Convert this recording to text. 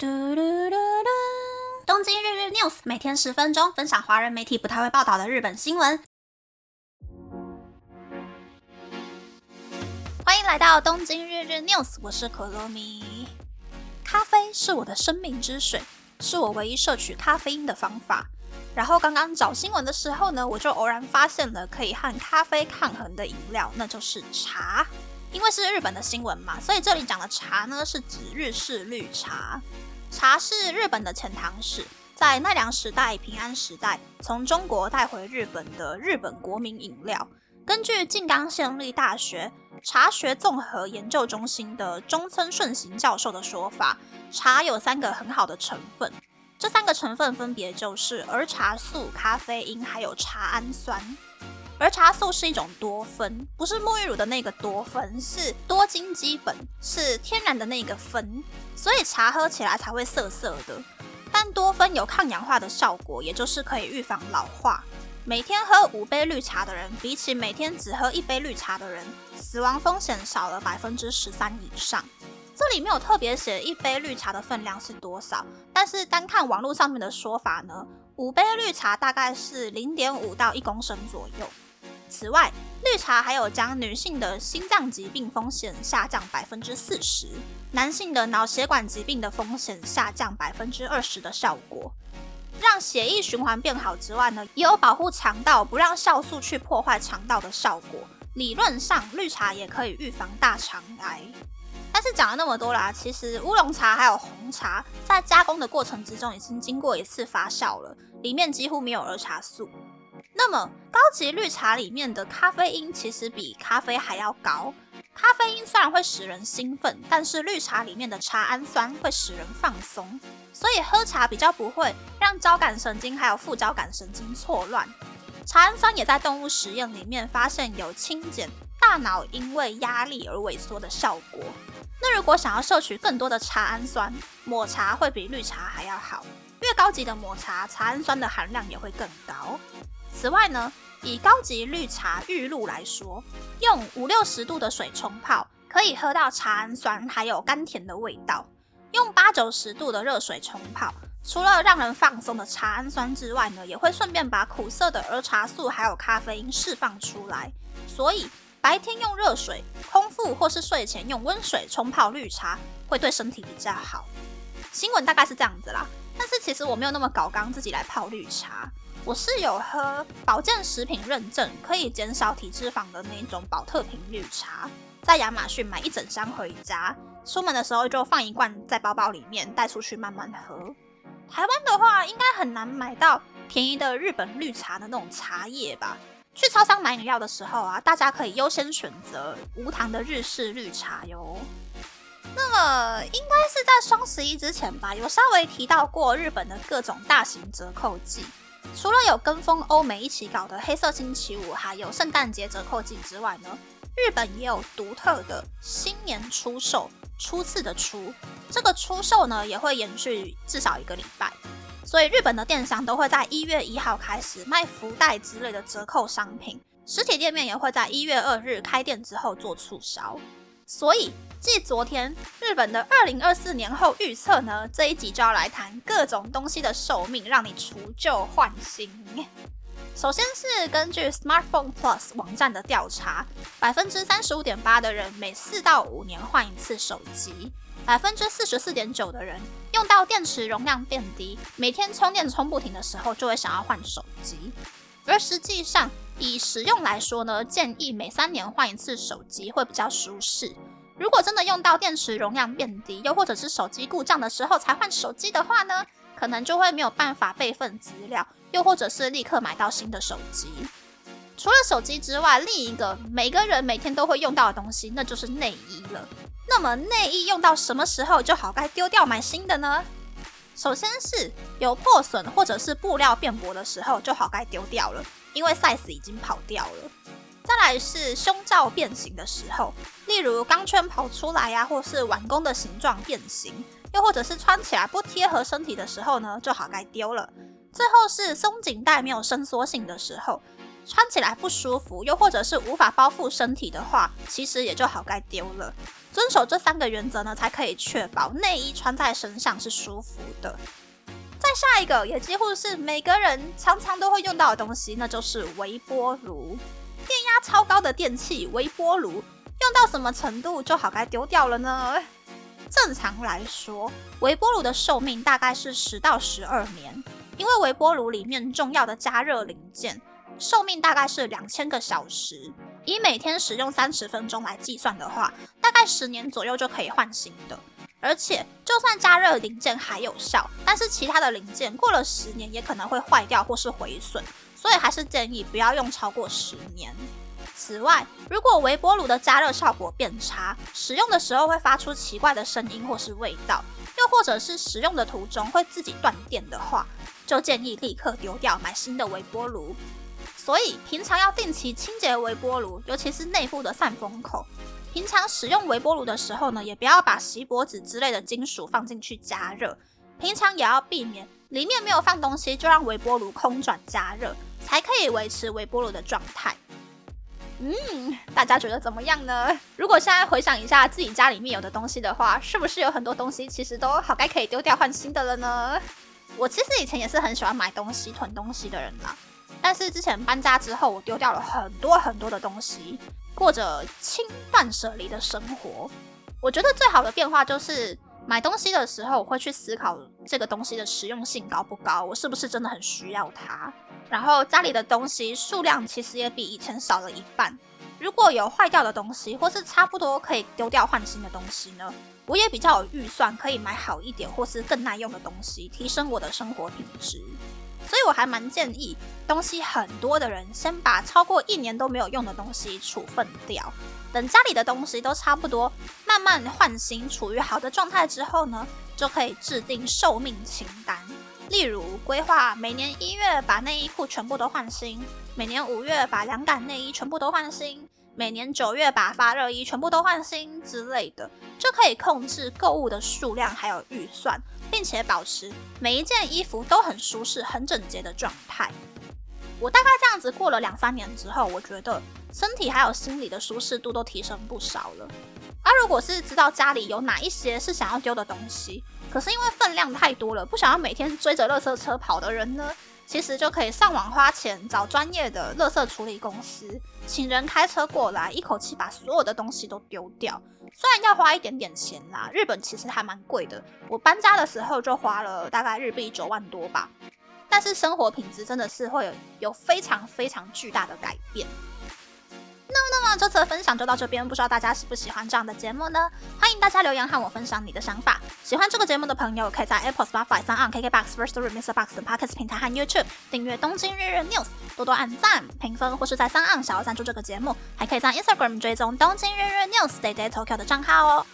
嘟嘟嘟嘟！东京日日 news 每天十分钟，分享华人媒体不太会报道的日本新闻。欢迎来到东京日日 news，我是可乐米。咖啡是我的生命之水，是我唯一摄取咖啡因的方法。然后刚刚找新闻的时候呢，我就偶然发现了可以和咖啡抗衡的饮料，那就是茶。因为是日本的新闻嘛，所以这里讲的茶呢，是指日式绿茶。茶是日本的遣唐使，在奈良时代、平安时代从中国带回日本的日本国民饮料。根据静冈县立大学茶学综合研究中心的中村顺行教授的说法，茶有三个很好的成分，这三个成分分别就是儿茶素、咖啡因还有茶氨酸。儿茶素是一种多酚，不是沐浴乳的那个多酚，是多金基苯，是天然的那个酚，所以茶喝起来才会涩涩的。但多酚有抗氧化的效果，也就是可以预防老化。每天喝五杯绿茶的人，比起每天只喝一杯绿茶的人，死亡风险少了百分之十三以上。这里没有特别写一杯绿茶的分量是多少，但是单看网络上面的说法呢，五杯绿茶大概是零点五到一公升左右。此外，绿茶还有将女性的心脏疾病风险下降百分之四十，男性的脑血管疾病的风险下降百分之二十的效果，让血液循环变好之外呢，也有保护肠道不让酵素去破坏肠道的效果。理论上，绿茶也可以预防大肠癌。但是讲了那么多啦，其实乌龙茶还有红茶在加工的过程之中已经经过一次发酵了，里面几乎没有儿茶素。那么高级绿茶里面的咖啡因其实比咖啡还要高。咖啡因虽然会使人兴奋，但是绿茶里面的茶氨酸会使人放松，所以喝茶比较不会让交感神经还有副交感神经错乱。茶氨酸也在动物实验里面发现有清减大脑因为压力而萎缩的效果。那如果想要摄取更多的茶氨酸，抹茶会比绿茶还要好。越高级的抹茶，茶氨酸的含量也会更高。此外呢，以高级绿茶玉露来说，用五六十度的水冲泡，可以喝到茶氨酸还有甘甜的味道；用八九十度的热水冲泡，除了让人放松的茶氨酸之外呢，也会顺便把苦涩的儿茶素还有咖啡因释放出来。所以白天用热水，空腹或是睡前用温水冲泡绿茶，会对身体比较好。新闻大概是这样子啦，但是其实我没有那么搞刚自己来泡绿茶。我是有喝保健食品认证，可以减少体脂肪的那种保特瓶绿茶，在亚马逊买一整箱回家，出门的时候就放一罐在包包里面，带出去慢慢喝。台湾的话，应该很难买到便宜的日本绿茶的那种茶叶吧？去超商买饮料的时候啊，大家可以优先选择无糖的日式绿茶哟。那么应该是在双十一之前吧，有稍微提到过日本的各种大型折扣季。除了有跟风欧美一起搞的黑色星期五，还有圣诞节折扣季之外呢，日本也有独特的新年出售，初次的初，这个出售呢也会延续至少一个礼拜，所以日本的电商都会在一月一号开始卖福袋之类的折扣商品，实体店面也会在一月二日开店之后做促销，所以。继昨天日本的二零二四年后预测呢，这一集就要来谈各种东西的寿命，让你除旧换新。首先是根据 Smartphone Plus 网站的调查，百分之三十五点八的人每四到五年换一次手机，百分之四十四点九的人用到电池容量变低，每天充电充不停的时候就会想要换手机。而实际上，以使用来说呢，建议每三年换一次手机会比较舒适。如果真的用到电池容量变低，又或者是手机故障的时候才换手机的话呢，可能就会没有办法备份资料，又或者是立刻买到新的手机。除了手机之外，另一个每个人每天都会用到的东西，那就是内衣了。那么内衣用到什么时候就好该丢掉买新的呢？首先是有破损或者是布料变薄的时候就好该丢掉了，因为 size 已经跑掉了。再来是胸罩变形的时候，例如钢圈跑出来呀，或是碗弓的形状变形，又或者是穿起来不贴合身体的时候呢，就好该丢了。最后是松紧带没有伸缩性的时候，穿起来不舒服，又或者是无法包覆身体的话，其实也就好该丢了。遵守这三个原则呢，才可以确保内衣穿在身上是舒服的。再下一个，也几乎是每个人常常都会用到的东西，那就是微波炉。电压超高的电器，微波炉用到什么程度就好该丢掉了呢？正常来说，微波炉的寿命大概是十到十二年，因为微波炉里面重要的加热零件寿命大概是两千个小时。以每天使用三十分钟来计算的话，大概十年左右就可以换新的。而且，就算加热零件还有效，但是其他的零件过了十年也可能会坏掉或是毁损，所以还是建议不要用超过十年。此外，如果微波炉的加热效果变差，使用的时候会发出奇怪的声音或是味道，又或者是使用的途中会自己断电的话，就建议立刻丢掉，买新的微波炉。所以平常要定期清洁微波炉，尤其是内部的散风口。平常使用微波炉的时候呢，也不要把锡箔纸之类的金属放进去加热。平常也要避免里面没有放东西就让微波炉空转加热，才可以维持微波炉的状态。嗯，大家觉得怎么样呢？如果现在回想一下自己家里面有的东西的话，是不是有很多东西其实都好该可以丢掉换新的了呢？我其实以前也是很喜欢买东西囤东西的人啦。但是之前搬家之后，我丢掉了很多很多的东西，过着轻断舍离的生活。我觉得最好的变化就是买东西的时候，我会去思考这个东西的实用性高不高，我是不是真的很需要它。然后家里的东西数量其实也比以前少了一半。如果有坏掉的东西，或是差不多可以丢掉换新的东西呢，我也比较有预算，可以买好一点或是更耐用的东西，提升我的生活品质。所以我还蛮建议东西很多的人，先把超过一年都没有用的东西处分掉。等家里的东西都差不多，慢慢换新，处于好的状态之后呢，就可以制定寿命清单。例如，规划每年一月把内衣裤全部都换新，每年五月把凉感内衣全部都换新。每年九月把发热衣全部都换新之类的，就可以控制购物的数量还有预算，并且保持每一件衣服都很舒适、很整洁的状态。我大概这样子过了两三年之后，我觉得身体还有心理的舒适度都提升不少了。而如果是知道家里有哪一些是想要丢的东西，可是因为分量太多了，不想要每天追着垃圾车跑的人呢？其实就可以上网花钱找专业的垃圾处理公司，请人开车过来，一口气把所有的东西都丢掉。虽然要花一点点钱啦，日本其实还蛮贵的。我搬家的时候就花了大概日币九万多吧，但是生活品质真的是会有非常非常巨大的改变。那，这次的分享就到这边，不知道大家喜不喜欢这样的节目呢？欢迎大家留言和我分享你的想法。喜欢这个节目的朋友，可以在 Apple、Spotify、三 on KKBox、First Story、Mr. Box 等 Podcast 平台和 YouTube 订阅《东京日日 News》，多多按赞、评分，或是在三 on 想要赞助这个节目，还可以在 Instagram 追踪《东京日日 News》Day Day Tokyo 的账号哦。